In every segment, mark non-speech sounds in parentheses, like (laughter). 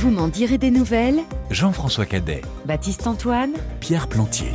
Vous m'en direz des nouvelles Jean-François Cadet, Baptiste Antoine Pierre Plantier.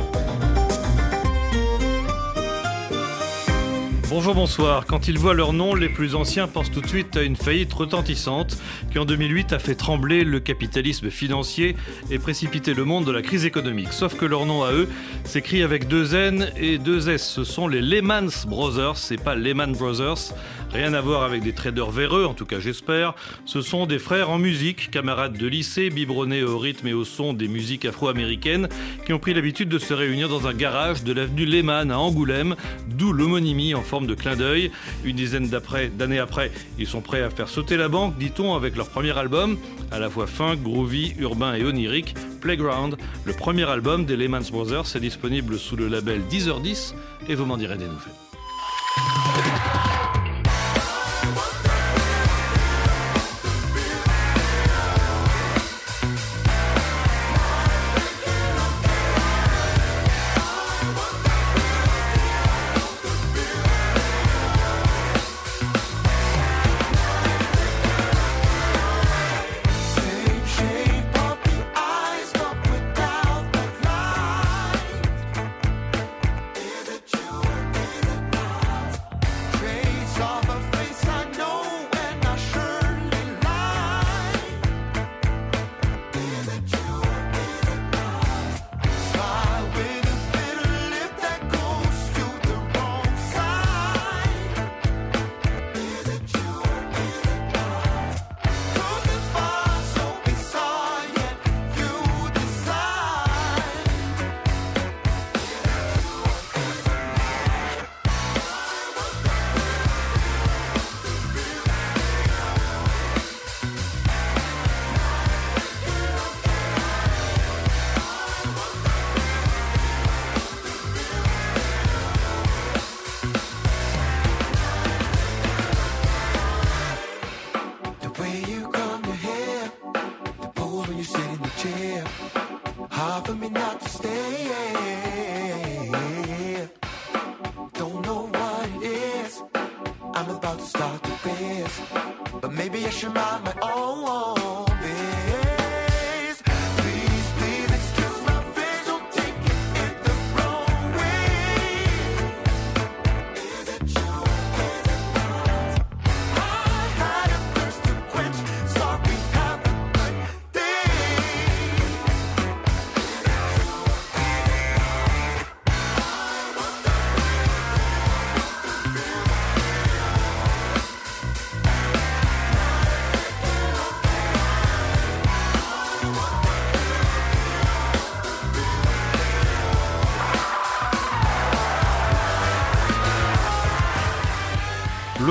Bonjour, bonsoir. Quand ils voient leur nom, les plus anciens pensent tout de suite à une faillite retentissante qui en 2008 a fait trembler le capitalisme financier et précipité le monde de la crise économique. Sauf que leur nom à eux s'écrit avec deux N et deux S. Ce sont les Lehman Brothers, c'est pas Lehman Brothers. Rien à voir avec des traders véreux, en tout cas j'espère. Ce sont des frères en musique, camarades de lycée, biberonnés au rythme et au son des musiques afro-américaines, qui ont pris l'habitude de se réunir dans un garage de l'avenue Lehman à Angoulême, d'où l'homonymie en forme de clin d'œil. Une dizaine d'années après, ils sont prêts à faire sauter la banque, dit-on, avec leur premier album, à la fois fin, groovy, urbain et onirique, Playground. Le premier album des Lehman Brothers est disponible sous le label 10h10 et vous m'en direz des nouvelles.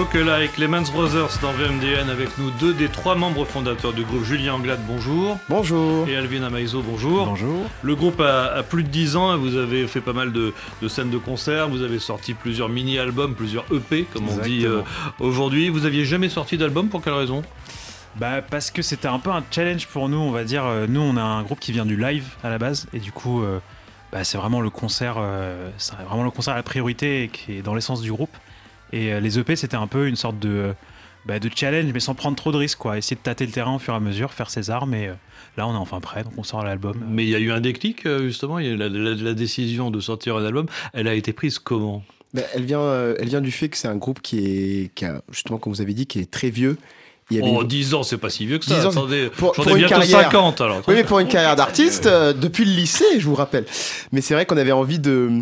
Avec les Mans Brothers dans VMDN avec nous deux des trois membres fondateurs du groupe Julien Anglade, bonjour. Bonjour. Et Alvin Amaizo, bonjour. Bonjour. Le groupe a, plus de 10 ans, vous avez fait pas mal de, scènes de concert, vous avez sorti plusieurs mini-albums, plusieurs EP comme on dit euh, aujourd'hui. Vous aviez jamais sorti d'album, pour quelle raison? Bah parce que c'était un peu un challenge pour nous, on va dire. Euh, nous, on a un groupe qui vient du live à la base, et du coup, euh, bah, c'est vraiment le concert, c'est vraiment le concert à la priorité et qui est dans l'essence du groupe. Et euh, les EP, c'était un peu une sorte de, bah, de challenge, mais sans prendre trop de risques, quoi. Essayer de tâter le terrain au fur et à mesure, faire ses armes, et euh, là, on est enfin prêt, donc on sort l'album. Mais il y a eu un déclic, euh, justement, la, la, décision de sortir un album, elle a été prise comment? Bah, elle, vient, elle vient du fait que c'est un groupe qui est, qui a, justement, comme vous avez dit, qui est très vieux. Il y oh, 10 ans, c'est pas si vieux que ça. Attendez, pour, pour bientôt carrière, 50 alors. Oui, mais pour une carrière d'artiste, depuis le lycée, je vous rappelle. Mais c'est vrai qu'on avait envie de,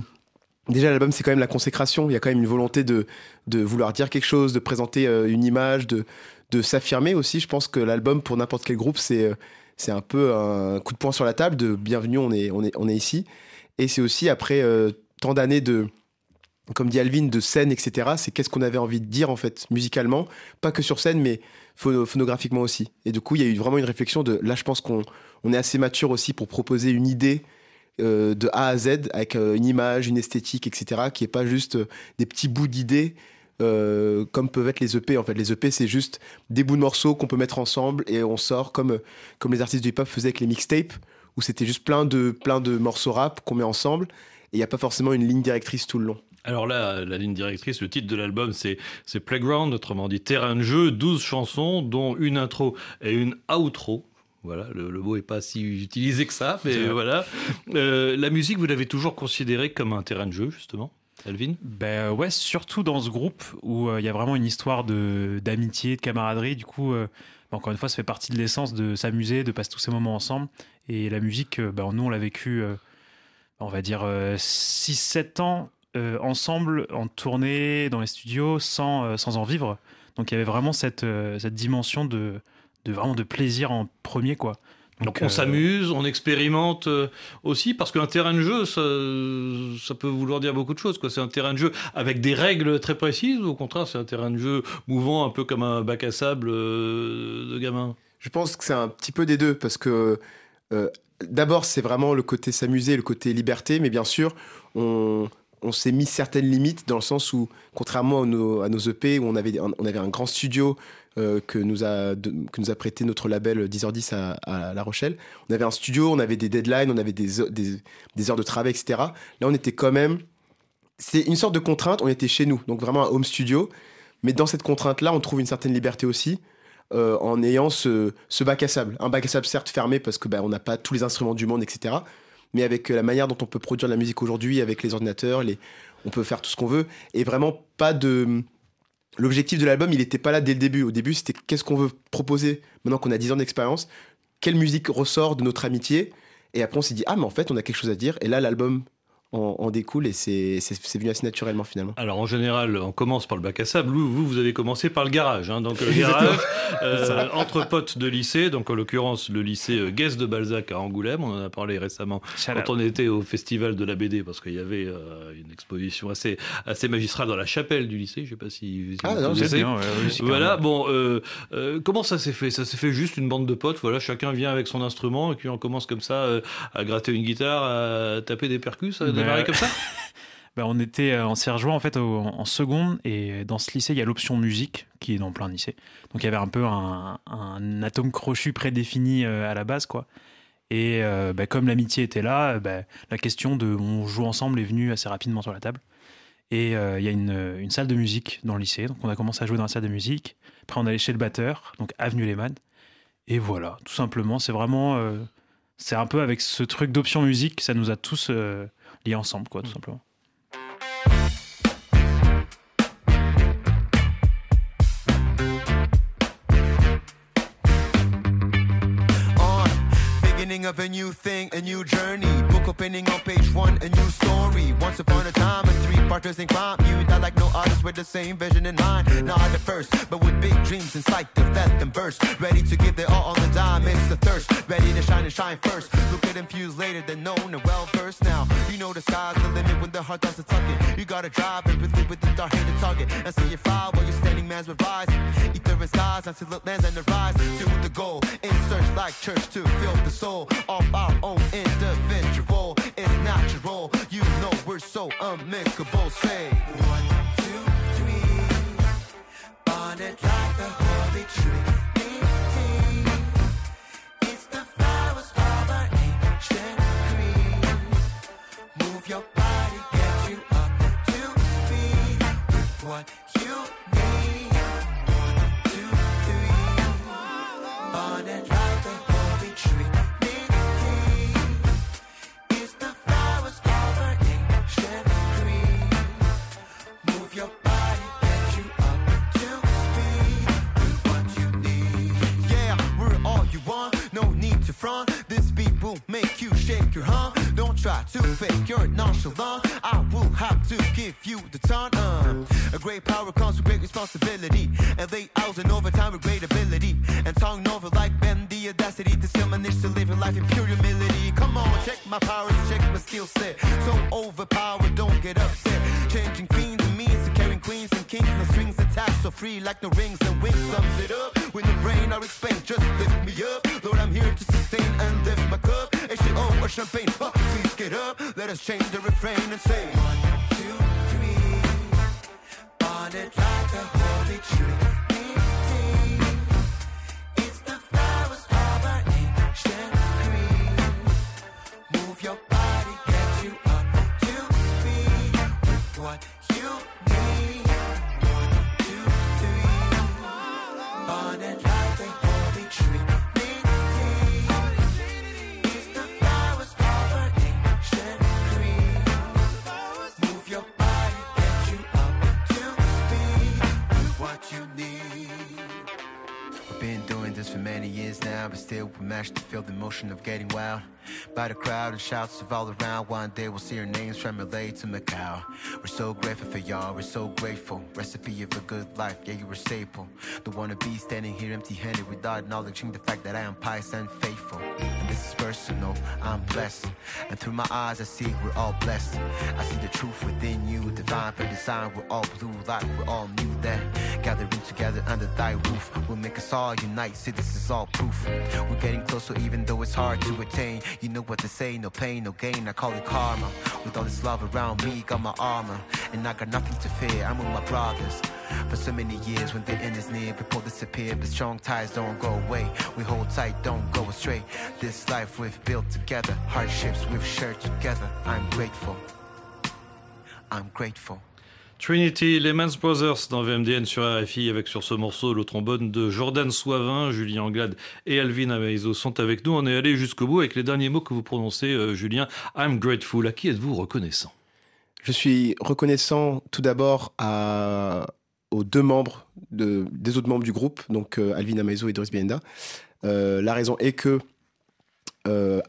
Déjà, l'album, c'est quand même la consécration. Il y a quand même une volonté de, de vouloir dire quelque chose, de présenter euh, une image, de, de s'affirmer aussi. Je pense que l'album, pour n'importe quel groupe, c'est, euh, c'est un peu un coup de poing sur la table de bienvenue, on est, on est, on est ici. Et c'est aussi après euh, tant d'années de, comme dit Alvin, de scène, etc. C'est qu'est-ce qu'on avait envie de dire, en fait, musicalement. Pas que sur scène, mais phonographiquement aussi. Et du coup, il y a eu vraiment une réflexion de là, je pense qu'on on est assez mature aussi pour proposer une idée euh, de A à Z avec euh, une image, une esthétique, etc. qui est pas juste euh, des petits bouts d'idées comme peuvent être les EP. En fait, les EP, c'est juste des bouts de morceaux qu'on peut mettre ensemble et on sort comme, comme les artistes du hip-hop faisaient avec les mixtapes, où c'était juste plein de, plein de morceaux rap qu'on met ensemble et il n'y a pas forcément une ligne directrice tout le long. Alors là, la ligne directrice, le titre de l'album, c'est Playground, autrement dit terrain de jeu, 12 chansons, dont une intro et une outro. Voilà, le, mot est pas si utilisé que ça, (laughs) mais voilà. la musique, vous l'avez toujours considérée comme un terrain de jeu, justement Alvin? Ben ouais, surtout dans ce groupe où il y a vraiment une histoire d'amitié, de, camaraderie. Du coup, encore une fois, ça fait partie de l'essence de s'amuser, de passer tous ces moments ensemble. Et la musique, ben, nous, on l'a vécu, on va dire, 6-7 ans euh, ensemble en tournée dans les studios sans, euh, sans en vivre. Donc il y avait vraiment cette, euh, cette dimension de, de, vraiment de plaisir en premier quoi. Donc, on s'amuse, on expérimente aussi, parce qu'un terrain de jeu, ça, ça, peut vouloir dire beaucoup de choses. C'est un terrain de jeu avec des règles très précises, ou au contraire, c'est un terrain de jeu mouvant, un peu comme un bac à sable de gamin? Je pense que c'est un petit peu des deux, parce que d'abord, c'est vraiment le côté s'amuser, le côté liberté, mais bien sûr, on, on s'est mis certaines limites dans le sens où, contrairement à nos, EP, où on avait, on avait un grand studio euh, que, nous a, que nous a prêté notre label 10h10 à, La Rochelle, on avait un studio, on avait des deadlines, on avait des, des, heures de travail, etc. Là, on était quand même. C'est une sorte de contrainte, on était chez nous, donc vraiment un home studio. Mais dans cette contrainte-là, on trouve une certaine liberté aussi. Euh, en ayant ce, ce, bac à sable. Un bac à sable certes fermé parce que bah, on n'a pas tous les instruments du monde, etc mais avec la manière dont on peut produire la musique aujourd'hui, avec les ordinateurs, on peut faire tout ce qu'on veut. Et vraiment, pas de. L'objectif de l'album, il n'était pas là dès le début. Au début, c'était qu'est-ce qu'on veut proposer maintenant qu'on a 10 ans d'expérience Quelle musique ressort de notre amitié? Et après, on s'est dit, ah, mais en fait, on a quelque chose à dire. Et là, l'album en, découle et c'est venu assez naturellement finalement. Alors en général, on commence par le bac à sable. Vous, vous avez commencé par le garage. Hein. donc le garage, (laughs) euh, entre potes de lycée, donc en l'occurrence le lycée euh, Guest de Balzac à Angoulême. On en a parlé récemment quand on était au festival de la BD parce qu'il y avait euh, une exposition assez, assez magistrale dans la chapelle du lycée. Je sais pas si, ah non, c'est bien. voilà. Bon, comment ça s'est fait? Ça s'est fait juste une bande de potes. Voilà, chacun vient avec son instrument et puis on commence comme ça à gratter une guitare, à taper des percus comme ça? (laughs) Bah, on était, euh, rejoint en fait en seconde et dans ce lycée il y a l'option musique qui est dans plein de lycées. Donc il y avait un peu un, atome crochu prédéfini euh, à la base quoi. Et euh, bah, comme l'amitié était là, bah, la question de on joue ensemble est venue assez rapidement sur la table. Et il y a une, une, salle de musique dans le lycée, donc on a commencé à jouer dans la salle de musique. Après on allait chez le batteur, donc avenue Lehmann. Et voilà, tout simplement, c'est vraiment, c'est un peu avec ce truc d'option musique, ça nous a tous ensemble, quoi, tout mm. simplement. Of a new thing, a new journey. Book opening on page one, a new story. Once upon a time, a three parters in crime. You that like no others with the same vision in mind. Not the first, but with big dreams in sight to vet them burst. Ready to give their all on the dime, it's the thirst. Ready to shine and shine first. Look at fuse later than known and well versed now. You know the sky's the limit when the heart does the tucking. You gotta drive and really with the dark the target. And see you fly while you're standing man's with rise. Ether and skies until it lands and the rise to the goal. In search like church to fill the soul of our own individual. It's natural. You know we're so amicable. Say one, two, three. Bonded like the holy tree. Your front. This beat will make you shake your hump Don't try to fake you're nonchalant, I will have to give you the time. Uh, a great power comes with great responsibility, and late hours and overtime with great ability. And tongue over like Ben, the audacity to still manage to live your life in pure humility. Come on, check my powers, check my skill set. So overpowered, don't get upset. Changing fiends and means to carrying queens and kings, no strings attached, so free like the rings and wings. Sums it up with the brain, I explain. Champagne, uh, please get up. Let us change the refrain and say still we manage to feel the motion of getting wild. By the crowd and shouts of all around, one day we'll see our names from LA to Macau. We're so grateful for y'all, we're so grateful. Recipe of a good life, yeah, you were staple. Don't wanna be standing here empty handed without acknowledging the fact that I am pious and faithful. And this is personal, I'm blessed. And through my eyes, I see we're all blessed. I see the truth within you, divine by design, we're all blue, like we're all new that. Gathering together under thy roof will make us all unite. See, this is all proof. We're getting closer, even though it's hard to attain. You know what to say, no pain, no gain. I call it karma. With all this love around me, got my armor. And I got nothing to fear, I'm with my brothers. For so many years, when the end is near, people disappear. But strong ties don't go away. We hold tight, don't go astray. This life we've built together, hardships we've shared together. I'm grateful. I'm grateful. Trinity, les Mans Brothers dans VMDN sur RFI avec sur ce morceau le trombone de Jordan Soivin, Julien Anglade et Alvin Amaizo sont avec nous. On est allé jusqu'au bout avec les derniers mots que vous prononcez, euh, Julien. I'm grateful. À qui êtes-vous reconnaissant? Je suis reconnaissant tout d'abord aux deux membres de, des autres membres du groupe, donc euh, Alvin Amaizo et Doris Bienda. Euh, la raison est que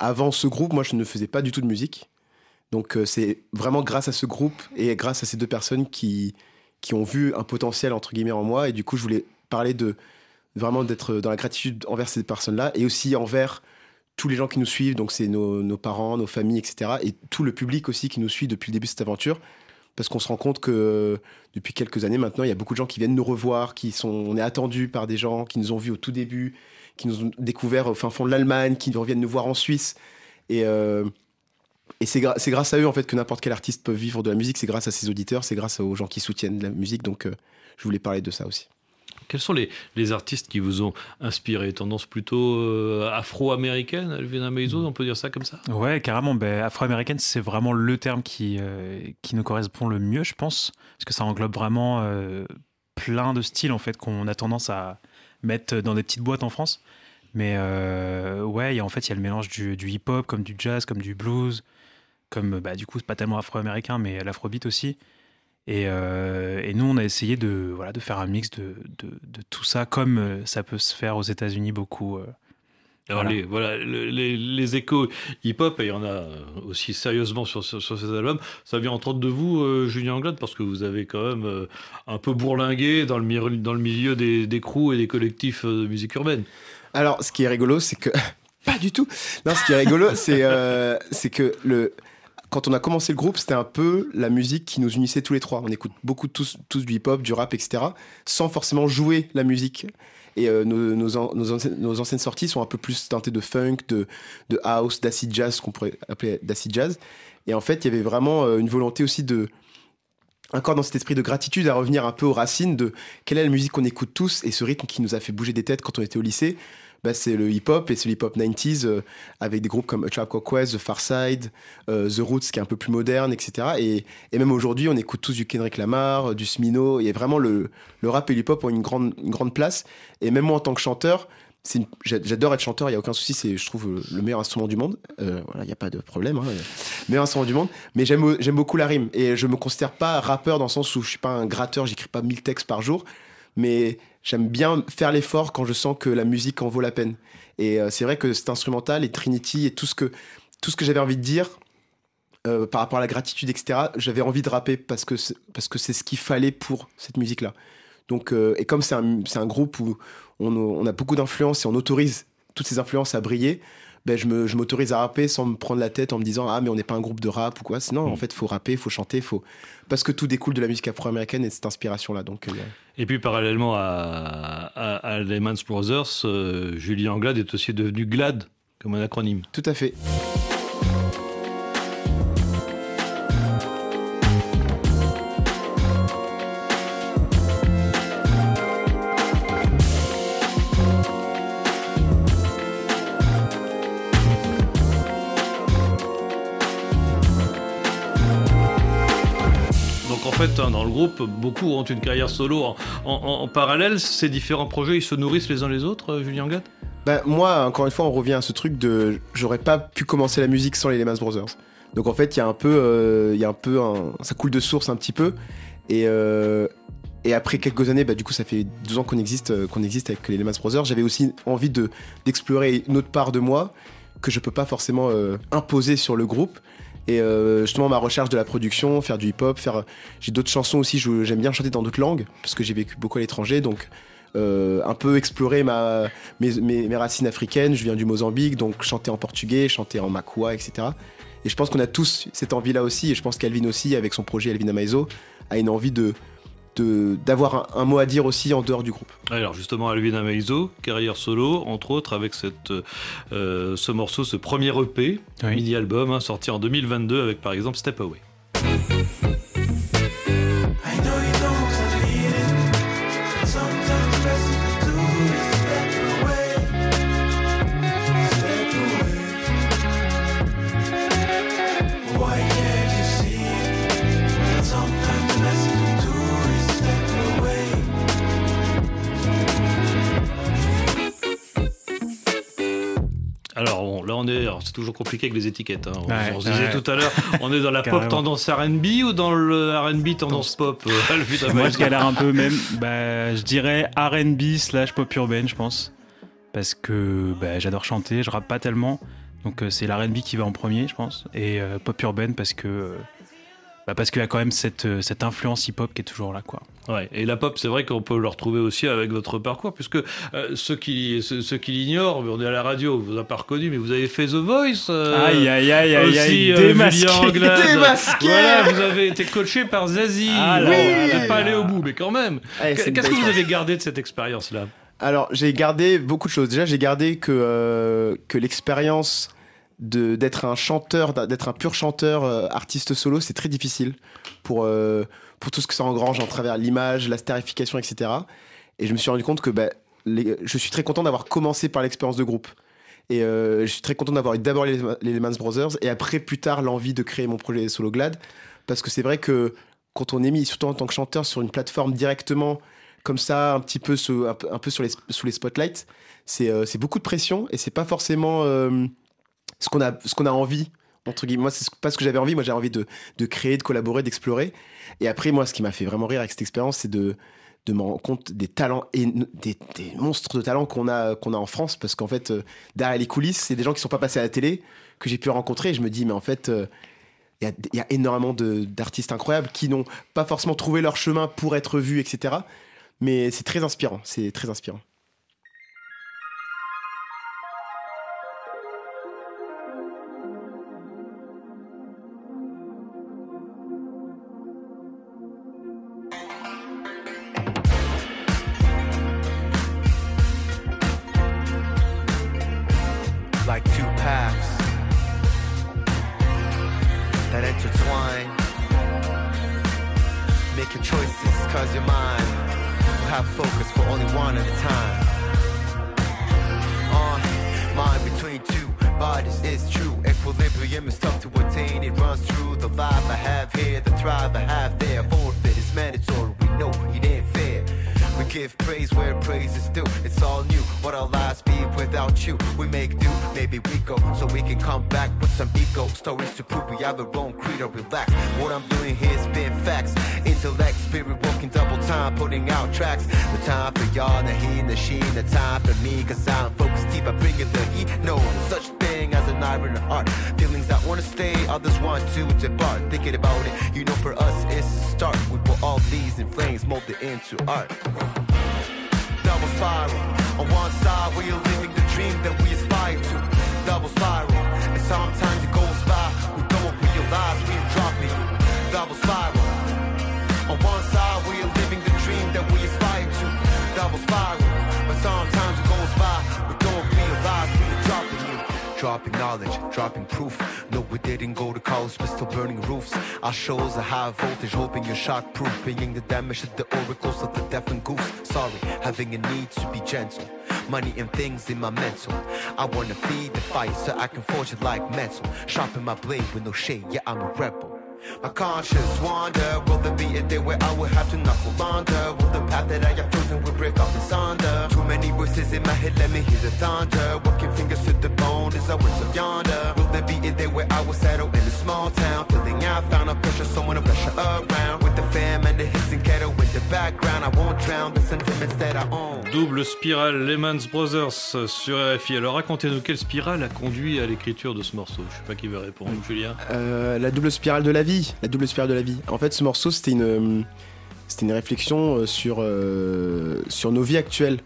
avant ce groupe, moi je ne faisais pas du tout de musique. Donc euh, c'est vraiment grâce à ce groupe et grâce à ces deux personnes qui, qui ont vu un potentiel entre guillemets en moi et du coup je voulais parler de vraiment d'être dans la gratitude envers ces personnes-là et aussi envers tous les gens qui nous suivent, donc c'est nos, parents, nos familles, etc. Et tout le public aussi qui nous suit depuis le début de cette aventure. Parce qu'on se rend compte que depuis quelques années maintenant, il y a beaucoup de gens qui viennent nous revoir, qui sont, on est attendus par des gens qui nous ont vus au tout début, qui nous ont découvert au fin fond de l'Allemagne, qui reviennent nous voir en Suisse. Et, euh, et c'est grâce à eux en fait que n'importe quel artiste peut vivre de la musique. C'est grâce à ses auditeurs, c'est grâce aux gens qui soutiennent la musique. Donc, euh, je voulais parler de ça aussi. Quels sont les, les, artistes qui vous ont inspiré? Tendance plutôt euh, afro-américaine, Elvina Meizo, on peut dire ça comme ça? Ouais, carrément. Ben, afro-américaine, c'est vraiment le terme qui, euh, qui nous correspond le mieux, je pense. Parce que ça englobe vraiment plein de styles en fait qu'on a tendance à mettre dans des petites boîtes en France. Mais ouais, y a, en fait, il y a le mélange du, du hip-hop, comme du jazz, comme du blues, comme bah, du coup, c'est pas tellement afro-américain, mais l'afrobeat aussi. Et, euh, et, nous, on a essayé de, voilà, de faire un mix de, de, de tout ça, comme euh, ça peut se faire aux États-Unis beaucoup. Euh. Alors voilà, les, voilà les, les, échos hip-hop, et il y en a aussi sérieusement sur, sur, sur, ces albums, ça vient entre autres de vous, Julien Anglade, parce que vous avez quand même un peu bourlingué dans le, dans le milieu des, des crews et des collectifs de musique urbaine. Alors, ce qui est rigolo, c'est que... (laughs) Pas du tout. Non, ce qui est rigolo, c'est c'est que le quand on a commencé le groupe, c'était un peu la musique qui nous unissait tous les trois. On écoute beaucoup tous, tous du hip-hop, du rap, etc., sans forcément jouer la musique. Et euh, nos, anciennes, sorties sont un peu plus teintées de funk, de, de house, d'acid jazz, qu'on pourrait appeler d'acid jazz. Et en fait, il y avait vraiment euh, une volonté aussi de, encore dans cet esprit de gratitude, à revenir un peu aux racines de quelle est la musique qu'on écoute tous et ce rythme qui nous a fait bouger des têtes quand on était au lycée. Bah, c'est le hip-hop et c'est le hip-hop 90s euh, avec des groupes comme A Tribe Called Quest, The Far Side, euh, The Roots qui est un peu plus moderne, etc. Et, même aujourd'hui, on écoute tous du Kendrick Lamar, du Smino. Et vraiment, le, le rap et le hip-hop ont une grande, une grande place. Et même moi, en tant que chanteur, j'adore être chanteur, il y a aucun souci, c'est je trouve le meilleur instrument du monde. Euh, voilà, il n'y a pas de problème, hein, meilleur instrument du monde. Mais j'aime beaucoup la rime et je me considère pas rappeur dans le sens où je suis pas un gratteur, j'écris pas 1000 textes par jour, mais j'aime bien faire l'effort quand je sens que la musique en vaut la peine. Et euh, c'est vrai que cet instrumental et Trinity et tout ce que, tout ce que j'avais envie de dire euh, par rapport à la gratitude, etc., j'avais envie de rapper parce que c'est, parce que c'est ce qu'il fallait pour cette musique-là. Donc, euh, et comme c'est un, un groupe où on, on a beaucoup d'influence et on autorise toutes ces influences à briller, ben je, me, je m'autorise à rapper sans me prendre la tête en me disant ah mais on n'est pas un groupe de rap ou quoi. Sinon en mm. fait il faut rapper, il faut chanter, faut parce que tout découle de la musique afro-américaine et de cette inspiration là. Donc euh, et puis parallèlement à, à, à Lehman Brothers, euh, Julien Anglade est aussi devenu GLAD comme un acronyme. Tout à fait. Fait, hein, dans le groupe, beaucoup ont une carrière solo en, parallèle. Ces différents projets, ils se nourrissent les uns les autres, euh, Julien Gatt? Bah, Moi, encore une fois, on revient à ce truc de j'aurais pas pu commencer la musique sans les Lehman Brothers. Donc en fait, il y a un peu, euh, y a un peu ça coule de source un petit peu. Et, euh, Et après quelques années, bah, du coup, ça fait 12 ans qu'on existe, qu'on existe avec les Lehman Brothers. J'avais aussi envie de, d'explorer une autre part de moi que je peux pas forcément imposer sur le groupe. Et justement, ma recherche de la production, faire du hip-hop, faire. J'ai d'autres chansons aussi, j'aime bien chanter dans d'autres langues, parce que j'ai vécu beaucoup à l'étranger, donc euh, un peu explorer mes, mes, racines africaines. Je viens du Mozambique, donc chanter en portugais, chanter en makua, etc. Et je pense qu'on a tous cette envie-là aussi, et je pense qu'Alvin aussi, avec son projet Alvin Amaizo, a une envie de d'avoir un, mot à dire aussi en dehors du groupe. Alors justement, Alvin Amaizo, carrière solo, entre autres avec cette, euh, ce morceau, ce premier EP, mini-album, hein, sorti en 2022 avec par exemple Step Away. On est, c'est toujours compliqué avec les étiquettes. Hein. on, se disait tout à l'heure, on est dans la (laughs) pop tendance R&B ou dans le R&B tendance pop euh, Moi, je galère un peu même. Bah, je dirais R&B slash pop urbaine, je pense, parce que bah, j'adore chanter, je rappe pas tellement, donc euh, c'est l'R&B qui va en premier, je pense, et euh, pop urbaine parce que bah, parce qu'il y a quand même cette, euh, cette influence hip-hop qui est toujours là. Quoi. Ouais, et la pop, c'est vrai qu'on peut le retrouver aussi avec votre parcours, puisque euh, ceux qui, ceux, qui l'ignorent, on est à la radio, vous n'avez pas reconnu, mais vous avez fait The Voice. Euh, aïe, aïe, aïe, aïe, aïe, démasqué, (laughs) démasqué. Voilà, vous avez été coaché par Zazie. Ah, oui. pas allé au bout, mais quand même. Qu'est-ce que vous avez gardé de cette expérience-là? Alors, j'ai gardé beaucoup de choses. Déjà, j'ai gardé que, que l'expérience d'être un chanteur, d'être un pur chanteur, euh, artiste solo, c'est très difficile pour, euh, pour tout ce que ça engrange en travers l'image, la starification, etc. Et je me suis rendu compte que bah, je suis très content d'avoir commencé par l'expérience de groupe. Et euh, je suis très content d'avoir eu d'abord les, les Lehman Brothers et après, plus tard, l'envie de créer mon projet Solo Glad. Parce que c'est vrai que quand on est mis, surtout en tant que chanteur, sur une plateforme directement, comme ça, un petit peu, sous, un, peu sur les, sous les spotlights, c'est beaucoup de pression et c'est pas forcément ce qu'on a, ce qu'on a envie entre guillemets. Moi, c'est pas ce que j'avais envie. Moi, j'ai envie de, de, créer, de collaborer, d'explorer. Et après, moi, ce qui m'a fait vraiment rire avec cette expérience, c'est de, de me rendre compte des talents et des, monstres de talents qu'on a, qu'on a en France. Parce qu'en fait, euh, derrière les coulisses, c'est des gens qui sont pas passés à la télé que j'ai pu rencontrer. Et je me dis, mais en fait, euh, il y, a, y, a, énormément d'artistes incroyables qui n'ont pas forcément trouvé leur chemin pour être vus, etc. Mais c'est très inspirant. C'est très inspirant. make your choices, cause your mind will have focus for only one at a time. On, mind between two bodies is true. Equilibrium is tough to attain, it runs through the vibe I have here, the thrive I have there. Forfeit is mandatory, we know it is. Give praise where praise is due. It's all new. What our lives be without you? We make do, maybe we go. So we can come back with some ego. stories to prove we have our own creed or relax. What I'm doing here's been facts. Intellect, spirit walking double time, putting out tracks. The time for y'all, the he, the she, the time for me. Cause I'm focused deep, I bring it the heat. No such thing as an iron heart. Feelings that wanna stay, others want to depart. Thinking about it, you know for us it's a start. We put all these in flames, molded into art spiral. On one side, we are living the dream that we aspire to. Double spiral. And sometimes it goes by. We don't realize we're dropping. Double spiral. On one side, we are living the dream that we aspire to. Double spiral. Shows a high voltage, hoping you're shockproof. Paying the damage to the oracles of the deaf and goose. Sorry, having a need to be gentle. Money and things in my mental. I wanna feed the fire so I can forge it like metal. Sharpen my blade with no shade, yeah, I'm a rebel. My conscience wander. Will there be a day where I will have to knuckle under? Will the path that I have chosen will break off asunder? Too many voices in my head, let me hear the thunder. Working fingers to the bone is a words of yonder. Will there be a day where I will settle in a small town? Feeling I found a pressure, someone to pressure around. With the fam and the hissing kettle, with the background. I won't drown the sentiments that I own. Double spirale Lehman's Brothers sur RFI. Alors racontez-nous quelle spirale a conduit à l'écriture de ce morceau? Je sais pas qui veut répondre, Julien. Euh, la double spirale de la vie. La double spirale de la vie. En fait, ce morceau, c'était une, c'était une réflexion euh, sur, euh, sur nos vies actuelles.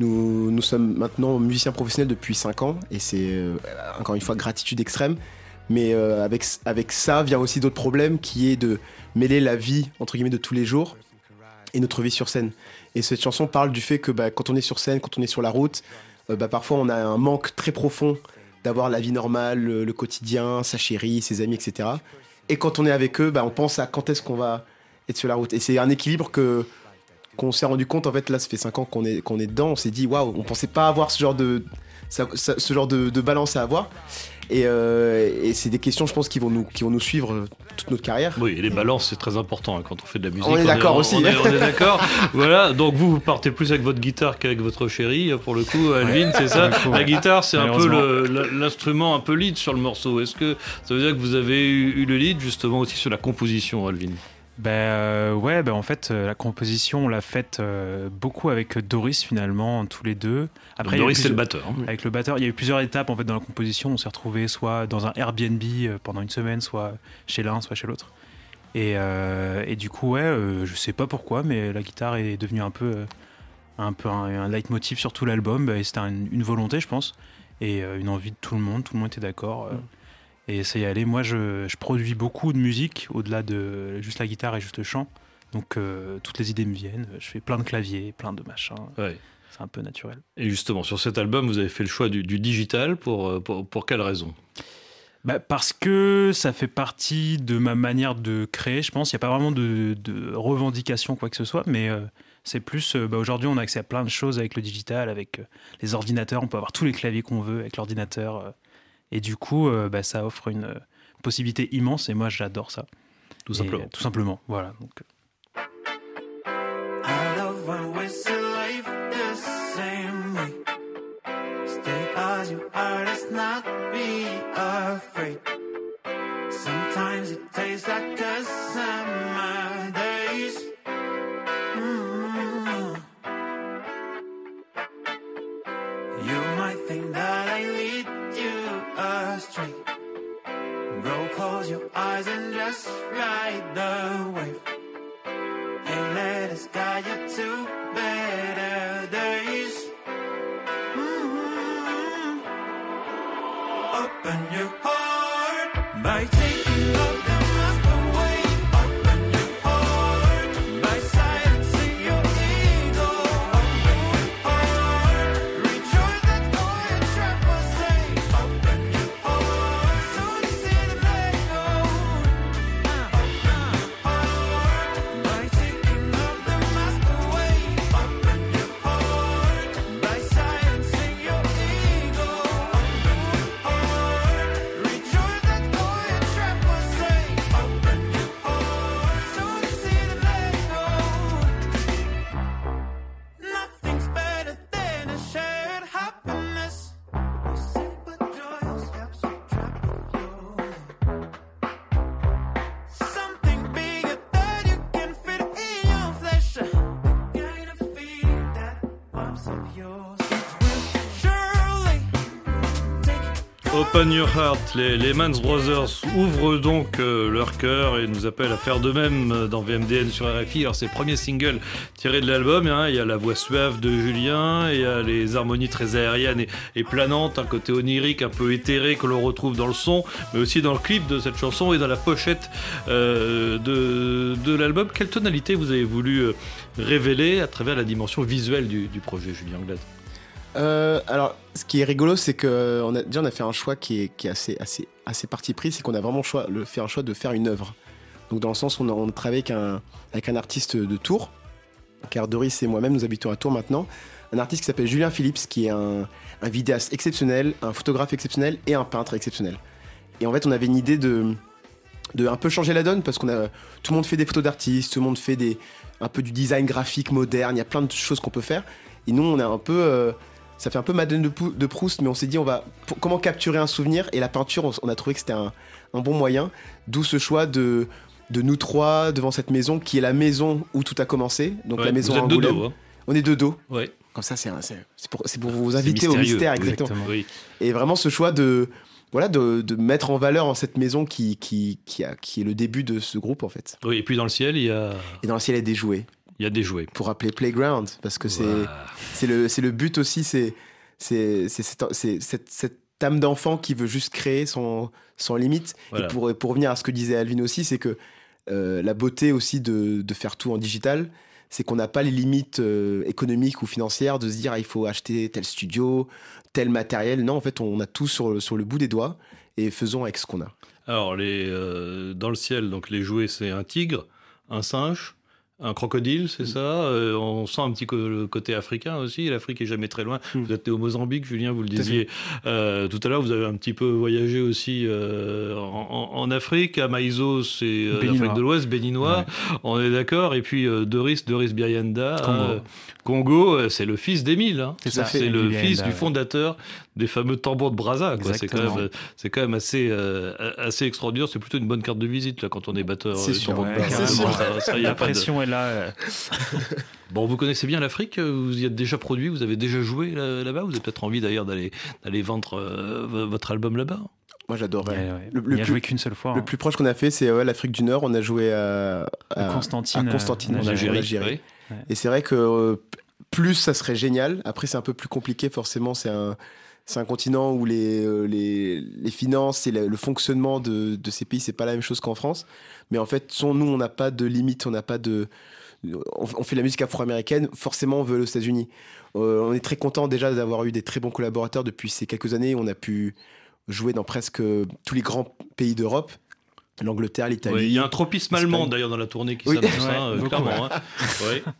Nous, nous sommes maintenant musiciens professionnels depuis 5 ans et c'est euh, encore une fois gratitude extrême. Mais avec, avec ça vient aussi d'autres problèmes qui est de mêler la vie entre guillemets de tous les jours et notre vie sur scène. Et cette chanson parle du fait que bah, quand on est sur scène, quand on est sur la route, bah, parfois on a un manque très profond d'avoir la vie normale, le, le quotidien, sa chérie, ses amis, etc. Et quand on est avec eux, bah, on pense à quand est-ce qu'on va être sur la route. Et c'est un équilibre que qu'on s'est rendu compte en fait là ça fait 5 ans qu'on est qu'on est dedans on s'est dit waouh on pensait pas avoir ce genre de ce genre de balance à avoir et, euh, et c'est des questions je pense qui vont nous qui vont nous suivre euh, toute notre carrière Oui, et les balances, c'est très important hein, quand on fait de la musique. On est d'accord aussi. On est, on est (laughs) d'accord. voilà, donc vous, vous partez plus avec votre guitare qu'avec votre chérie, pour le coup, Alvin, c'est ça La guitare, c'est un peu l'instrument un peu lead sur le morceau. Est-ce que ça veut dire que vous avez eu, eu le lead justement aussi sur la composition, Alvin? Ben euh, ouais, ben en fait, euh, la composition, on l'a faite euh, beaucoup avec Doris finalement, tous les deux. Après, Doris, c'est le batteur. hein. Avec le batteur, il y a eu plusieurs étapes en fait dans la composition. On s'est retrouvé soit dans un Airbnb euh, pendant une semaine, soit chez l'un, soit chez l'autre. Et, euh, et du coup, ouais, euh, je sais pas pourquoi, mais la guitare est devenue un peu, euh, un peu un, un leitmotiv sur tout l'album. Et c'était un- une volonté, je pense, et euh, une envie de tout le monde. Tout le monde était d'accord. euh, Et ça y aller. Moi, je, je produis beaucoup de musique au-delà de juste la guitare et juste le chant. Donc, euh, toutes les idées me viennent. Je fais plein de claviers, plein de machins. Ouais. C'est un peu naturel. Et justement, sur cet album, vous avez fait le choix du, du digital. Pour, euh, pour, pour quelle raison? Bah, parce que ça fait partie de ma manière de créer, je pense. Il n'y a pas vraiment de, de revendication, quoi que ce soit, mais euh, c'est plus. bah, Aujourd'hui, on a accès à plein de choses avec le digital, avec les ordinateurs. On peut avoir tous les claviers qu'on veut avec l'ordinateur. Et du coup, euh, bah, ça offre une euh, possibilité immense, et moi, j'adore ça. Tout Et, simplement. euh, tout simplement, voilà. Donc, euh, you are, let's not astray. Bro, close your eyes and just ride the wave and let us guide you to Les, Mans Brothers ouvrent donc euh, leur cœur et nous appellent à faire de même euh, dans VMDN sur RFI. Alors c'est le premier single tiré de l'album, hein. il y a la voix suave de Julien, il y a les harmonies très aériennes et, planantes, un côté onirique, un peu éthéré que l'on retrouve dans le son, mais aussi dans le clip de cette chanson et dans la pochette euh, de, l'album. Quelle tonalité vous avez voulu révéler à travers la dimension visuelle du, projet, Julien Glad Euh, alors, ce qui est rigolo, c'est que on a, déjà on a fait un choix qui est, assez, assez, assez parti pris, c'est qu'on a vraiment choix, le, fait un choix de faire une œuvre. Donc dans le sens on, a, on travaille avec un, avec un artiste de Tours, car Doris et moi-même nous habitons à Tours maintenant, un artiste qui s'appelle Julien Phillips, qui est un, un vidéaste exceptionnel, un photographe exceptionnel et un peintre exceptionnel. Et en fait, on avait une idée de, de un peu changer la donne parce qu'on a tout le monde fait des photos d'artistes, tout le monde fait des un peu du design graphique moderne, il y a plein de choses qu'on peut faire. Et nous, on a un peu euh, ça fait un peu Madeleine de, Proust, mais on s'est dit on va pour- comment capturer un souvenir et la peinture, on, on a trouvé que c'était un, un bon moyen. D'où ce choix de de nous trois devant cette maison qui est la maison où tout a commencé. Donc Ouais, la maison vous êtes de dos, hein. On est de dos. Ouais. Comme ça, c'est pour, vous inviter au mystère, exactement. Oui. Et vraiment ce choix de, voilà, de, de mettre en valeur en cette maison qui, qui, qui, a, qui est le début de ce groupe, en fait. Oui, et puis dans le ciel, il y a, Et dans le ciel, il y a des jouets. Il y a des jouets. Pour rappeler Playground, parce que c'est Ouah. c'est le, le but aussi, c'est cette, âme d'enfant qui veut juste créer son, sans limite. Voilà. Et pour, pour revenir à ce que disait Alvin aussi, c'est que euh, la beauté aussi de, de faire tout en digital, c'est qu'on n'a pas les limites euh, économiques ou financières de se dire ah, il faut acheter tel studio, tel matériel. Non, en fait, on a tout sur, le- sur le bout des doigts et faisons avec ce qu'on a. Alors, les, euh, dans le ciel, donc les jouets, c'est un tigre, un singe, un crocodile, c'est ça. Euh, on sent un petit co- le côté africain aussi. L'Afrique est jamais très loin. Mm. Vous êtes né au Mozambique, Julien, vous le disiez euh, tout à l'heure. Vous avez un petit peu voyagé aussi euh, en, en- Afrique. À Maïso, c'est euh, l'Afrique de l'Ouest, béninois. On est d'accord. Et puis euh, Doris, Doris Biryanda, Congo. euh, Congo, c'est le fils d'Émile. hein. C'est ça, C'est c'est le fils du fondateur des fameux tambours de Brazza. quoi. C'est quand même, c'est quand même assez, euh, assez extraordinaire. C'est plutôt une bonne carte de visite là quand on est batteur. C'est euh, sûr, ouais, Brazza. carrément. Ça- ça, y a La de- pression est là. euh, (laughs) Bon, vous connaissez bien l'Afrique. euh, Vous y êtes déjà produit. Vous avez déjà joué là- là-bas. Vous avez peut-être envie d'ailleurs d'aller d'aller vendre euh, votre album là-bas. Moi, j'adorerais. ouais, ouais. Le- Il le plus- joué qu'une seule fois. Le hein. plus proche qu'on a fait, c'est ouais, l'Afrique du Nord. On a joué à, À Constantine, à Constantine, euh, en en Algérie. Et c'est vrai que euh, plus ça serait génial. Après, c'est un peu plus compliqué, forcément. C'est un, c'est un continent où les, euh, les, finances et le, fonctionnement de, de ces pays, c'est pas la même chose qu'en France. Mais en fait, sans nous, on n'a pas de limite, on n'a pas de. On, fait la musique afro-américaine, forcément, on veut aux États-Unis. Euh, on est très content déjà d'avoir eu des très bons collaborateurs depuis ces quelques années. On a pu jouer dans presque tous les grands pays d'Europe. L'Angleterre, l'Italie. Ouais, Il y a un tropisme allemand d'ailleurs dans la tournée qui Oui. s'annonce, Ouais, hein, euh, clairement. hein. Ouais. (laughs)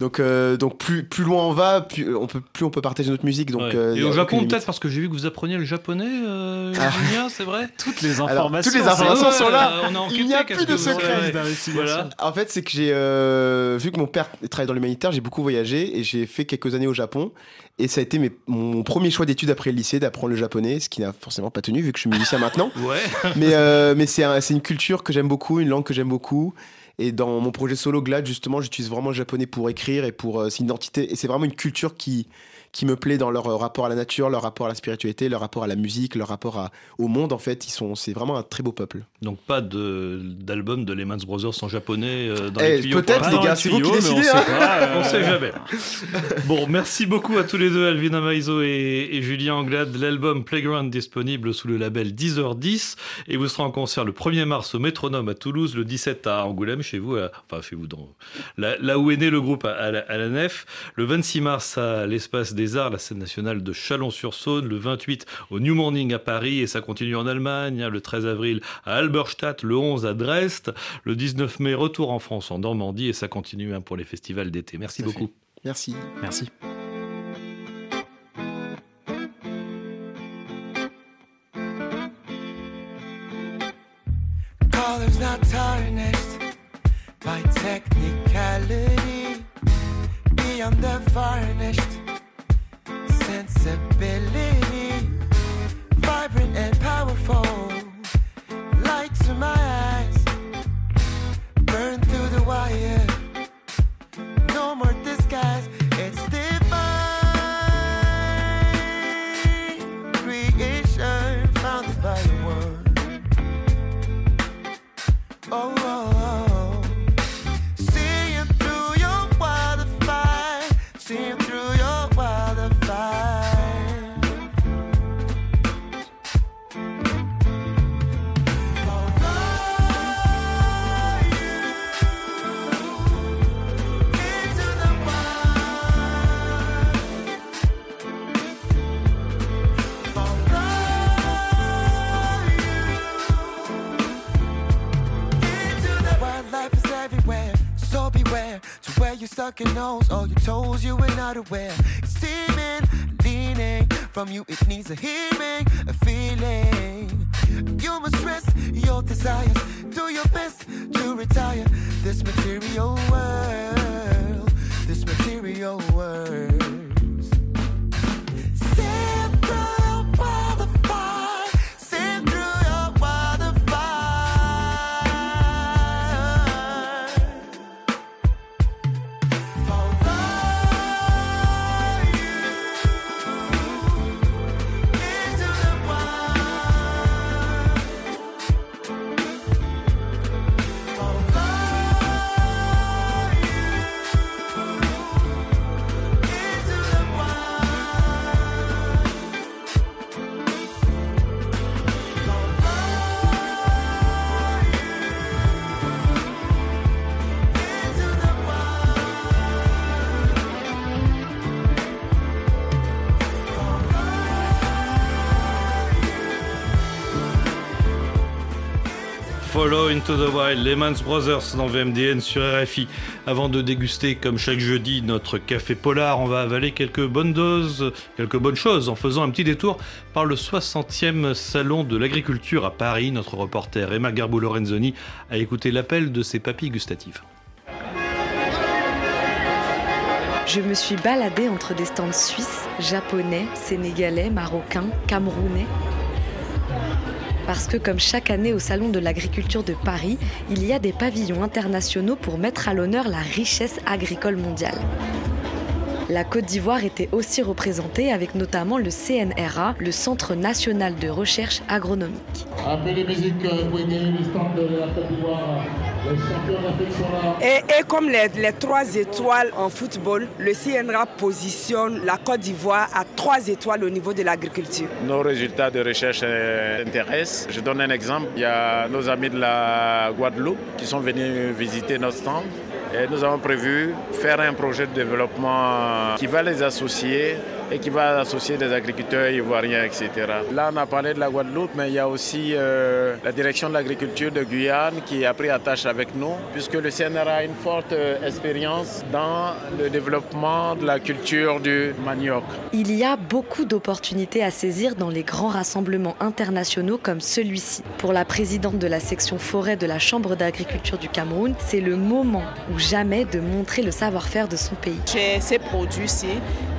Donc, euh, donc plus, plus loin on va, plus on peut, plus on peut partager notre musique. Donc, Ouais. euh, Et au Japon, peut-être parce que j'ai vu que vous appreniez le japonais, euh, Ah. Julien, c'est vrai (laughs) Toutes les Alors, informations. toutes les informations Ouais, sont là. euh, On a enquêté, Il n'y a plus de secret. Voilà. En fait, c'est que j'ai euh, vu que mon père travaille dans l'humanitaire, j'ai beaucoup voyagé et j'ai fait quelques années au Japon. Et ça a été mes- mon premier choix d'études après le lycée d'apprendre le japonais, ce qui n'a forcément pas tenu vu que je suis musicien (laughs) maintenant. Ouais. Mais, euh, mais c'est un- c'est une culture que j'aime beaucoup, une langue que j'aime beaucoup. Et dans mon projet solo Glad, justement, j'utilise vraiment le japonais pour écrire et pour. euh, c'est une identité. Et c'est vraiment une culture qui, qui me plaît dans leur euh, rapport à la nature, leur rapport à la spiritualité, leur rapport à la musique, leur rapport à- au monde. En fait, ils sont, c'est vraiment un très beau peuple. Donc pas de d'album de Lehman Brothers en japonais euh, dans Eh, les tuyaux. peut-être, les gars, c'est vous qui décidez. On hein. sait pas, euh, On sait jamais. (laughs) Bon, merci beaucoup à tous les deux, Alvin Amaizo et, et Julien Anglade. L'album Playground disponible sous le label 10h10 et vous serez en concert le 1er mars au Métronome à Toulouse, le 17 à Angoulême, chez vous, à- enfin chez vous, dans, là, là où est né le groupe à, à la, à la Nef. Le 26 mars à l'Espace des Arts, la scène nationale de Chalon-sur-Saône. Le 28 au New Morning à Paris et ça continue en Allemagne. Le 13 avril à Alberstadt, le 11 à Dresde. Le 19 mai, retour en France, en Normandie et ça continue hein, pour les festivals d'été. Merci fait. beaucoup. Merci. Merci. Colors not tarnished by technicality, beyond the varnished It's a belly. From you. It needs a healing, a feeling. You must rest your desires. Do your best to retire this material world. This material world. Into the Wild, Lehman's Brothers dans VMDN sur RFI. Avant de déguster, comme chaque jeudi, notre café polar, on va avaler quelques bonnes doses, quelques bonnes choses en faisant un petit détour par le 60e salon de l'agriculture à Paris. Notre reporter Emma Garbo-Lorenzoni a écouté l'appel de ses papilles gustatives. Je me suis baladée entre des stands suisses, japonais, sénégalais, marocains, camerounais. Parce que comme chaque année au Salon de l'agriculture de Paris, il y a des pavillons internationaux pour mettre à l'honneur la richesse agricole mondiale. La Côte d'Ivoire était aussi représentée avec notamment le CNRA, le Centre national de recherche agronomique. Et comme les, les trois étoiles en football, le CNRA positionne la Côte d'Ivoire à trois étoiles au niveau de l'agriculture. Nos résultats de recherche euh, intéressent. Je donne un exemple. Il y a nos amis de la Guadeloupe qui sont venus visiter notre stand. Nous avons prévu faire un projet de développement qui va les associer et qui va associer des agriculteurs ivoiriens, etc. Là, on a parlé de la Guadeloupe, mais il y a aussi euh, la direction de l'agriculture de Guyane qui a pris attache avec nous, puisque le CNRA a une forte euh, expérience dans le développement de la culture du manioc. Il y a beaucoup d'opportunités à saisir dans les grands rassemblements internationaux comme celui-ci. Pour la présidente de la section forêt de la Chambre d'agriculture du Cameroun, c'est le moment ou jamais de montrer le savoir-faire de son pays. J'ai ces produits-ci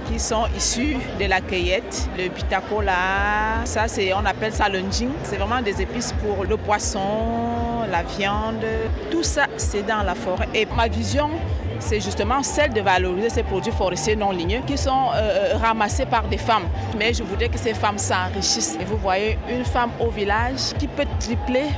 qui sont issus de la cueillette, le bitacola, ça c'est, on appelle ça le njing. C'est vraiment des épices pour le poisson, la viande, tout ça c'est dans la forêt. Et ma vision c'est justement celle de valoriser ces produits forestiers non ligneux qui sont euh, ramassés par des femmes. Mais je voudrais que ces femmes s'enrichissent. Et vous voyez une femme au village qui peut tripler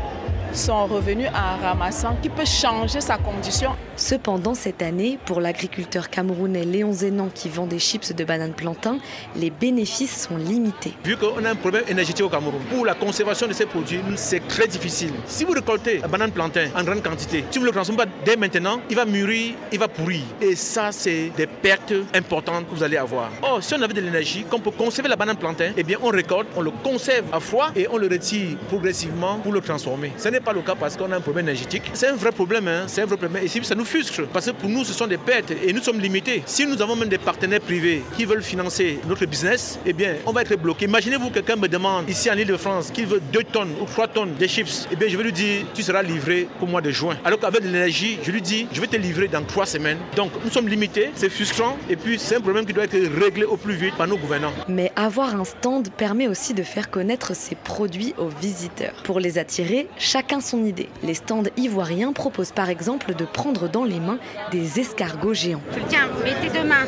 son revenu en ramassant, qui peut changer sa condition. Cependant, cette année, pour l'agriculteur camerounais Léon Zénan qui vend des chips de bananes plantain, les bénéfices sont limités. Vu qu'on a un problème énergétique au Cameroun, pour la conservation de ces produits, c'est très difficile. Si vous récoltez la banane plantain en grande quantité, si vous ne le transformez pas dès maintenant, il va mûrir, il va pourrir. Et ça, c'est des pertes importantes que vous allez avoir. Or, si on avait de l'énergie, qu'on peut conserver la banane plantain, eh bien, on récolte, on le conserve à froid et on le retire progressivement pour le transformer. Ce n'est pas le cas parce qu'on a un problème énergétique. C'est un vrai problème, hein? c'est un vrai problème. Et si ça nous frustre parce que pour nous, ce sont des pertes et nous sommes limités. Si nous avons même des partenaires privés qui veulent financer notre business, eh bien, on va être bloqué. Imaginez-vous quelqu'un me demande ici en Ile-de-France qu'il veut 2 tonnes ou 3 tonnes de chips. Eh bien, je vais lui dire, tu seras livré au mois de juin. Alors qu'avec de l'énergie, je lui dis, je vais te livrer dans 3 semaines. Donc, nous sommes limités, c'est frustrant et puis c'est un problème qui doit être réglé au plus vite par nos gouvernants. Mais avoir un stand permet aussi de faire connaître ses produits aux visiteurs. Pour les attirer, chacun son idée. Les stands ivoiriens proposent par exemple de prendre dans les mains des escargots géants. Tiens, mets tes deux mains.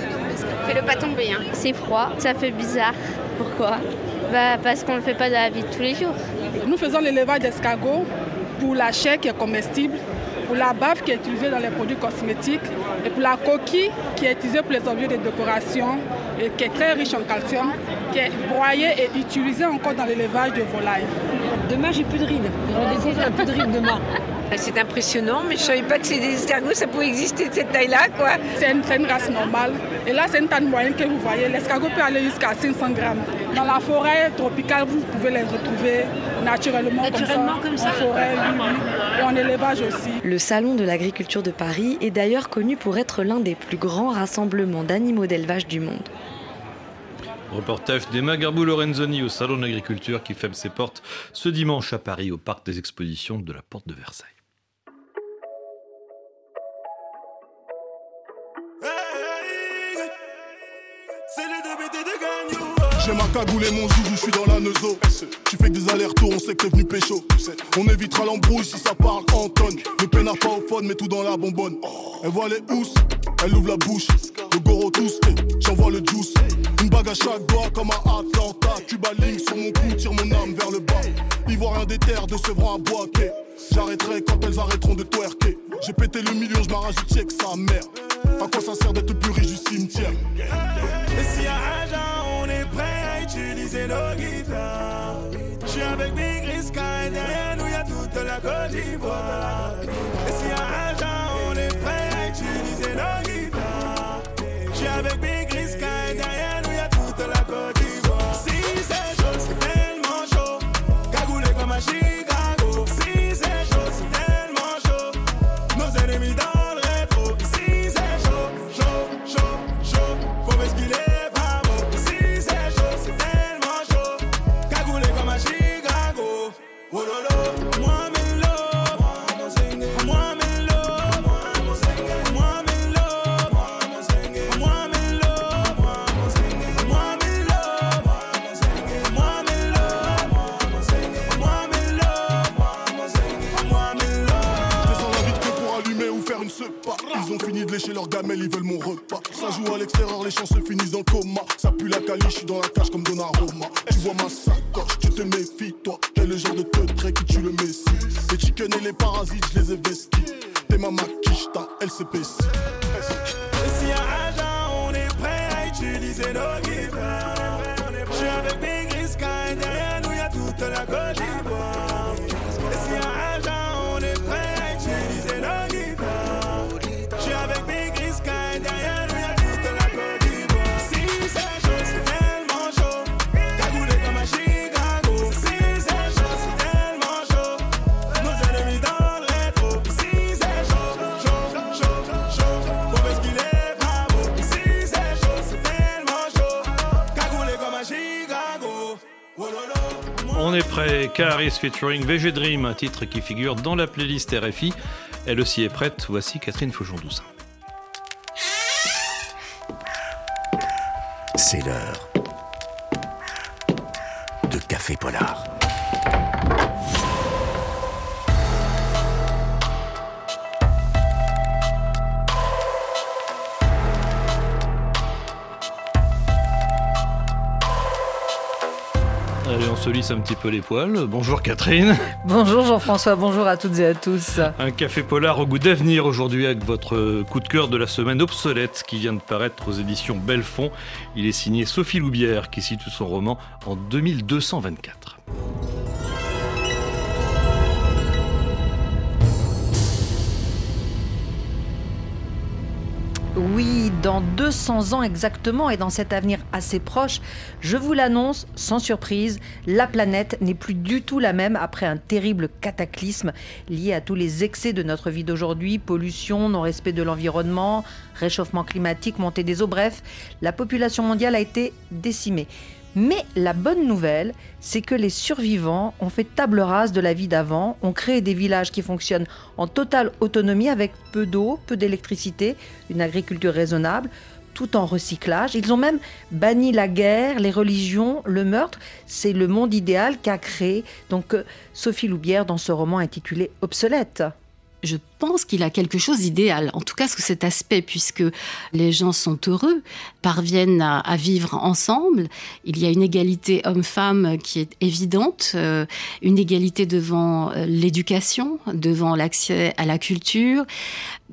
Fais-le pas tomber. Hein. C'est froid, ça fait bizarre. Pourquoi? Bah, Parce qu'on ne le fait pas dans la vie de tous les jours. Nous faisons l'élevage d'escargots pour la chair qui est comestible, pour la bave qui est utilisée dans les produits cosmétiques et pour la coquille qui est utilisée pour les objets de décoration et qui est très riche en calcium, qui est broyée et utilisée encore dans l'élevage de volailles. Demain, j'ai plus de rides. Je j'ai plus de rides demain. (laughs) C'est impressionnant, mais je savais pas que c'est des escargots, ça pouvait exister de cette taille-là, quoi. C'est une, une, race normale. Et là, c'est une taille moyenne que vous voyez. L'escargot peut aller jusqu'à 500 grammes. Dans la forêt tropicale, vous pouvez les retrouver naturellement, naturellement comme ça, comme ça. en forêt, oui, oui. et en élevage aussi. Le Salon de l'agriculture de Paris est d'ailleurs connu pour être l'un des plus grands rassemblements d'animaux d'élevage du monde. Reportage d'Emma Garbou-Lorenzoni au Salon de l'Agriculture qui ferme ses portes ce dimanche à Paris au Parc des Expositions de la Porte de Versailles. J'ai ma cagoule et mon joujou, je suis dans la neuzo. Tu fais que des allers-retours, on sait que t'es venu pécho. On évitera l'embrouille si ça parle en tonnes. Le peine pas au fun, mais tout dans la bonbonne. Elle voit les housses, elle ouvre la bouche. Le goro tous, eh, j'envoie le juice. Une bague à chaque doigt comme à Atlanta. Cuba ligne sur mon cou, tire mon âme vers le bas. Ivoirien des terres de Sevran à Boaké. J'arrêterai quand elles arrêteront de twerker. J'ai pété le million, je m'arrache du check sa mère. À quoi ça sert d'être plus riche du cimetière? Et a argent, on est prêt à utiliser nos guitares. Je suis avec Big Riska et derrière nous y a toute la Côte d'Ivoire. Et s'il y a argent, on est prêt à utiliser nos guitares. Je suis avec Big Riska et derrière nous y a toute la Côte d'Ivoire. Si c'est chaud, c'est tellement chaud. Cagoulé comme un Chicago. Ils ont fini de lécher leurs gamelle, ils veulent mon repas. Ça joue à l'extérieur, les chances se finissent dans le coma. Ça pue la caliche, je suis dans la cage comme Donnarumma. Tu vois ma sacoche, tu te méfies, toi. T'es le genre de trait qui tue le messie. Les chicken et les parasites, je les ai vestis. T'es ma maquiche, ta LCPC. Si y'a à on est prêt à utiliser nos guitares. Je suis avec Big Sky, derrière nous y'a toute la godine. Prêt, Caris featuring VG Dream, un titre qui figure dans la playlist RFI. Elle aussi est prête, voici Catherine Fauchon-Doucin. C'est l'heure de Café Polar. Se lisse un petit peu les poils. Bonjour Catherine. (laughs) Bonjour Jean-François, bonjour à toutes et à tous. Un café polar au goût d'avenir aujourd'hui avec votre coup de cœur de la semaine obsolète qui vient de paraître aux éditions Belfond. Il est signé Sophie Loubière qui situe son roman en 2224. Oui, dans 200 ans exactement et dans cet avenir assez proche, je vous l'annonce sans surprise, la planète n'est plus du tout la même après un terrible cataclysme lié à tous les excès de notre vie d'aujourd'hui, pollution, non-respect de l'environnement, réchauffement climatique, montée des eaux, bref, la population mondiale a été décimée. Mais la bonne nouvelle, c'est que les survivants ont fait table rase de la vie d'avant, ont créé des villages qui fonctionnent en totale autonomie avec peu d'eau, peu d'électricité, une agriculture raisonnable, tout en recyclage. Ils ont même banni la guerre, les religions, le meurtre. C'est le monde idéal qu'a créé donc euh, Sophie Loubière dans ce roman intitulé Obsolète. Qu'il a quelque chose d'idéal, en tout cas sous cet aspect, puisque les gens sont heureux, parviennent à, à vivre ensemble. Il y a une égalité homme-femme qui est évidente, euh, une égalité devant euh, l'éducation, devant l'accès à la culture.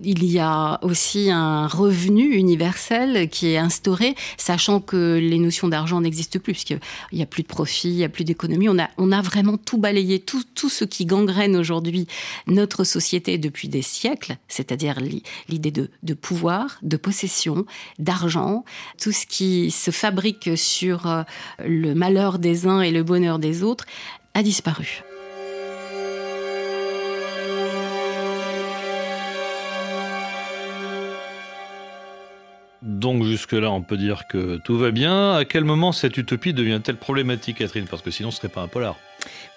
Il y a aussi un revenu universel qui est instauré, sachant que les notions d'argent n'existent plus, puisqu'il n'y a plus de profit, il n'y a plus d'économie. On a, on a vraiment tout balayé, tout, tout ce qui gangrène aujourd'hui notre société depuis des siècles, c'est-à-dire li- l'idée de, de pouvoir, de possession, d'argent, tout ce qui se fabrique sur euh, le malheur des uns et le bonheur des autres, a disparu. Donc jusque-là, on peut dire que tout va bien. À quel moment cette utopie devient-elle problématique, Catherine? Parce que sinon, ce serait pas un polar.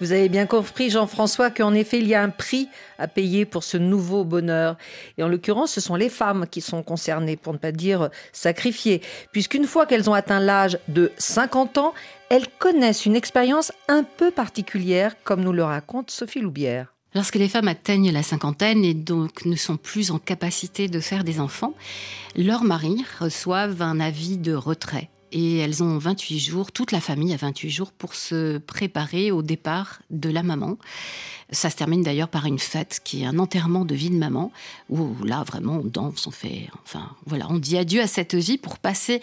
Vous avez bien compris, Jean-François, qu'en effet, il y a un prix à payer pour ce nouveau bonheur. Et en l'occurrence, ce sont les femmes qui sont concernées, pour ne pas dire sacrifiées, puisqu'une fois qu'elles ont atteint l'âge de 50 ans, elles connaissent une expérience un peu particulière, comme nous le raconte Sophie Loubière. Lorsque les femmes atteignent la cinquantaine et donc ne sont plus en capacité de faire des enfants, leurs maris reçoivent un avis de retrait. Et elles ont 28 jours, toute la famille a 28 jours pour se préparer au départ de la maman. Ça se termine d'ailleurs par une fête qui est un enterrement de vie de maman, où là vraiment on danse, on fait, enfin voilà, on dit adieu à cette vie pour passer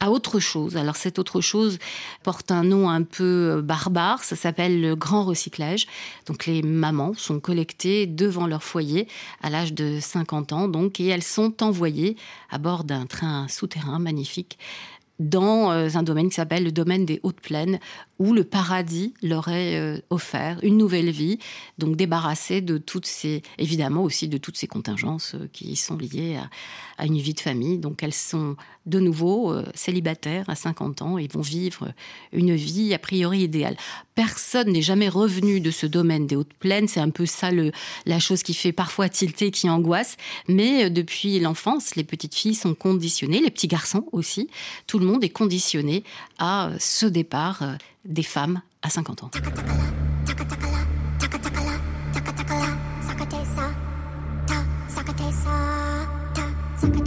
à autre chose. Alors cette autre chose porte un nom un peu barbare, ça s'appelle le grand recyclage. Donc les mamans sont collectées devant leur foyer à l'âge de 50 ans, donc, et elles sont envoyées à bord d'un train souterrain magnifique dans euh, un domaine qui s'appelle le domaine des hautes plaines, où le paradis leur est euh, offert, une nouvelle vie, donc débarrassée de toutes ces, évidemment aussi de toutes ces contingences euh, qui sont liées à, une vie de famille. Donc elles sont de nouveau euh, célibataires à 50 ans et vont vivre une vie a priori idéale. Personne n'est jamais revenu de ce domaine des hautes plaines, c'est un peu ça le, la chose qui fait parfois tilter, qui angoisse, mais depuis l'enfance, les petites filles sont conditionnées, les petits garçons aussi, tout le monde est conditionné à ce départ des femmes à 50 ans.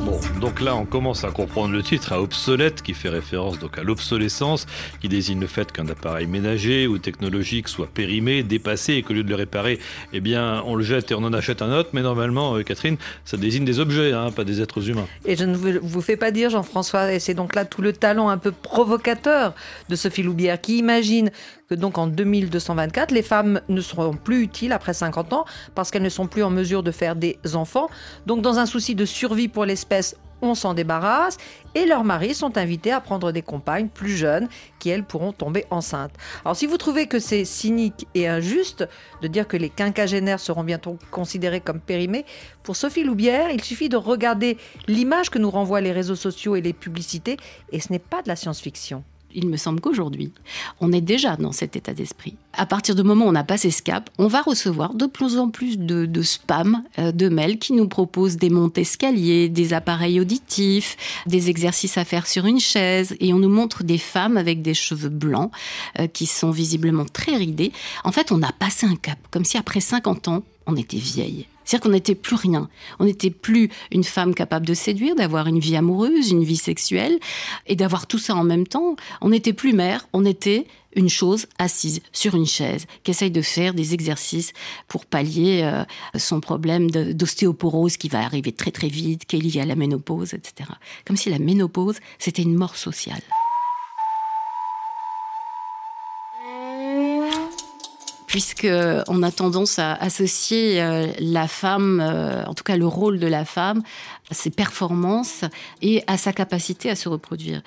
Bon, donc là, on commence à comprendre le titre à obsolète, qui fait référence donc à l'obsolescence, qui désigne le fait qu'un appareil ménager ou technologique soit périmé, dépassé, et qu'au lieu de le réparer, eh bien, on le jette et on en achète un autre. Mais normalement, euh, Catherine, ça désigne des objets, hein, pas des êtres humains. Et je ne vous fais pas dire, Jean-François, et c'est donc là tout le talent un peu provocateur de Sophie Loubière, qui imagine que donc en 2224, les femmes ne seront plus utiles après 50 ans parce qu'elles ne sont plus en mesure de faire des enfants. Donc dans un souci de survie pour l'espèce, on s'en débarrasse et leurs maris sont invités à prendre des compagnes plus jeunes qui, elles, pourront tomber enceintes. Alors si vous trouvez que c'est cynique et injuste de dire que les quinquagénaires seront bientôt considérés comme périmés, pour Sophie Loubière, il suffit de regarder l'image que nous renvoient les réseaux sociaux et les publicités et ce n'est pas de la science-fiction. Il me semble qu'aujourd'hui, on est déjà dans cet état d'esprit. À partir du moment où on a passé ce cap, on va recevoir de plus en plus de, de spam, euh, de mails qui nous proposent des montées escaliers, des appareils auditifs, des exercices à faire sur une chaise, et on nous montre des femmes avec des cheveux blancs euh, qui sont visiblement très ridés. En fait, on a passé un cap, comme si après 50 ans, on était vieille. C'est-à-dire qu'on n'était plus rien. On n'était plus une femme capable de séduire, d'avoir une vie amoureuse, une vie sexuelle, et d'avoir tout ça en même temps. On n'était plus mère, on était une chose assise sur une chaise, qui essaye de faire des exercices pour pallier euh, son problème d'ostéoporose qui va arriver très très vite, qui est lié à la ménopause, etc. Comme si la ménopause, c'était une mort sociale. Puisque on a tendance à associer euh, la femme, euh, en tout cas le rôle de la femme, à ses performances et à sa capacité à se reproduire,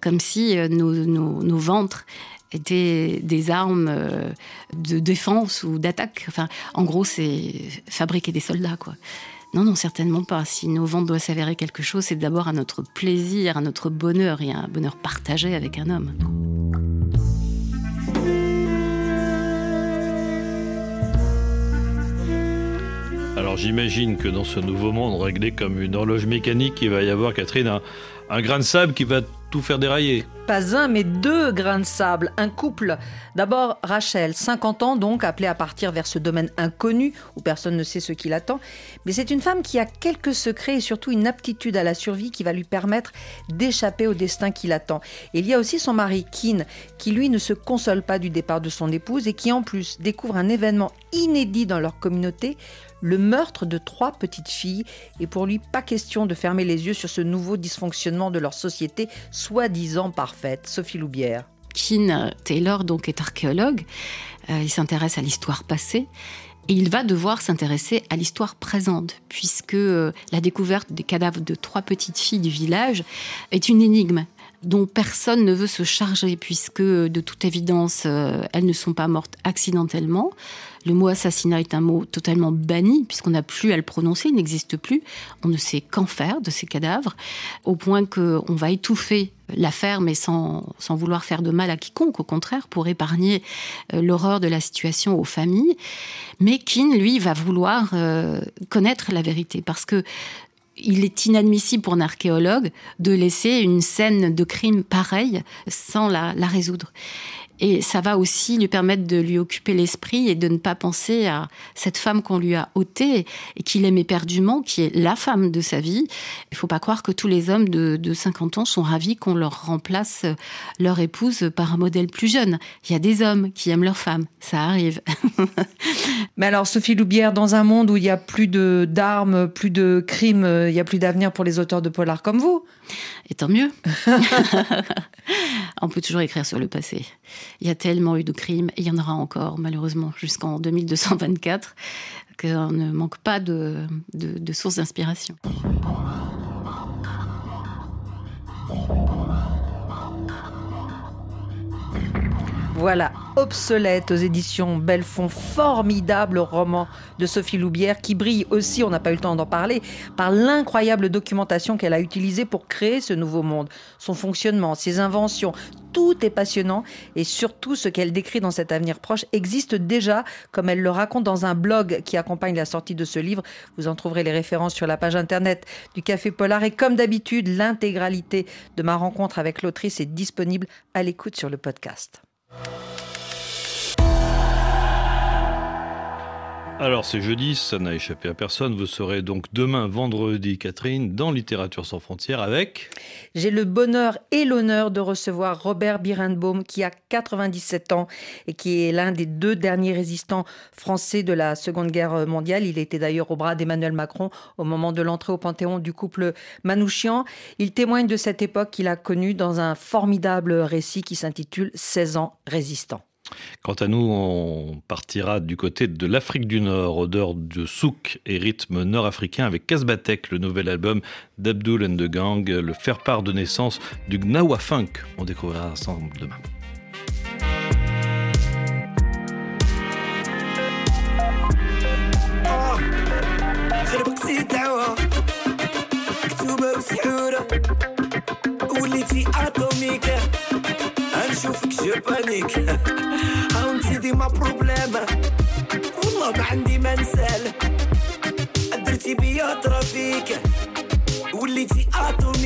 comme si euh, nos, ventres étaient des armes euh, de défense ou d'attaque. Enfin, en gros, c'est fabriquer des soldats, quoi. Non, non, certainement pas. Si nos ventres doivent s'avérer quelque chose, c'est d'abord à notre plaisir, à notre bonheur et à un bonheur partagé avec un homme. Alors j'imagine que dans ce nouveau monde réglé comme une horloge mécanique, il va y avoir, Catherine, un, grain de sable qui va tout faire dérailler. Pas un, mais deux grains de sable, un couple. D'abord, Rachel, 50 ans donc, appelée à partir vers ce domaine inconnu où personne ne sait ce qui l'attend. Mais c'est une femme qui a quelques secrets et surtout une aptitude à la survie qui va lui permettre d'échapper au destin qui l'attend. Il y a aussi son mari, Keane, qui lui ne se console pas du départ de son épouse et qui en plus découvre un événement inédit dans leur communauté, le meurtre de trois petites filles. Et pour lui, pas question de fermer les yeux sur ce nouveau dysfonctionnement de leur société, soi-disant parfaite. Sophie Loubière. Keane Taylor donc est archéologue. Euh, il s'intéresse à l'histoire passée. Et il va devoir s'intéresser à l'histoire présente, puisque euh, la découverte des cadavres de trois petites filles du village est une énigme dont personne ne veut se charger, puisque de toute évidence, euh, elles ne sont pas mortes accidentellement. Le mot assassinat est un mot totalement banni, puisqu'on n'a plus à le prononcer, il n'existe plus. On ne sait qu'en faire de ces cadavres, au point qu'on va étouffer l'affaire, mais sans, sans vouloir faire de mal à quiconque, au contraire, pour épargner euh, l'horreur de la situation aux familles. Mais Keane, lui, va vouloir euh, connaître la vérité, parce que il est inadmissible pour un archéologue de laisser une scène de crime pareille sans la, la résoudre. Et ça va aussi lui permettre de lui occuper l'esprit et de ne pas penser à cette femme qu'on lui a ôtée et qu'il aime éperdument, qui est la femme de sa vie. Il faut pas croire que tous les hommes de, de 50 ans sont ravis qu'on leur remplace leur épouse par un modèle plus jeune. Il y a des hommes qui aiment leur femme, ça arrive. (laughs) Mais alors, Sophie Loubière, dans un monde où il y a plus de d'armes, plus de crimes, il y a plus d'avenir pour les auteurs de polar comme vous. Et tant mieux. (laughs) (laughs) On peut toujours écrire sur le passé. Il y a tellement eu de crimes, il y en aura encore, malheureusement, jusqu'en 2224, qu'on ne manque pas de sources d'inspiration. Voilà, obsolète aux éditions Belfond, formidable roman de Sophie Loubière qui brille aussi, on n'a pas eu le temps d'en parler, par l'incroyable documentation qu'elle a utilisée pour créer ce nouveau monde, son fonctionnement, ses inventions. Tout est passionnant et surtout ce qu'elle décrit dans cet avenir proche existe déjà, comme elle le raconte dans un blog qui accompagne la sortie de ce livre. Vous en trouverez les références sur la page internet du Café Polar et comme d'habitude, l'intégralité de ma rencontre avec l'autrice est disponible à l'écoute sur le podcast. you Alors c'est jeudi, ça n'a échappé à personne. Vous serez donc demain, vendredi, Catherine, dans Littérature sans frontières avec... J'ai le bonheur et l'honneur de recevoir Robert Birnbaum qui a 97 ans et qui est l'un des deux derniers résistants français de la Seconde Guerre mondiale. Il était d'ailleurs au bras d'Emmanuel Macron au moment de l'entrée au Panthéon du couple Manouchian. Il témoigne de cette époque qu'il a connue dans un formidable récit qui s'intitule 16 ans résistants. Quant à nous, on partira du côté de l'Afrique du Nord, odeur de souk et rythme nord-africain avec Kasbatek, le nouvel album d'Abdul and the Gang, le faire-part de naissance du Gnawa Funk. On découvrira ensemble demain. نشوفك جبانيك هاو انتي ديما بروبليم. والله ما عندي ما نسال. درتي بيا ترافيك. وليتي اتوم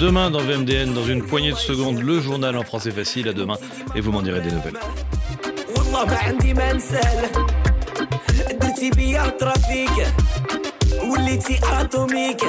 demain dans VMDN, dans une poignée de secondes, le journal en français facile à demain, et vous m'en direz des nouvelles. والله ما عندي ما نسال درتي بيا ترافيك وليتي اتوميك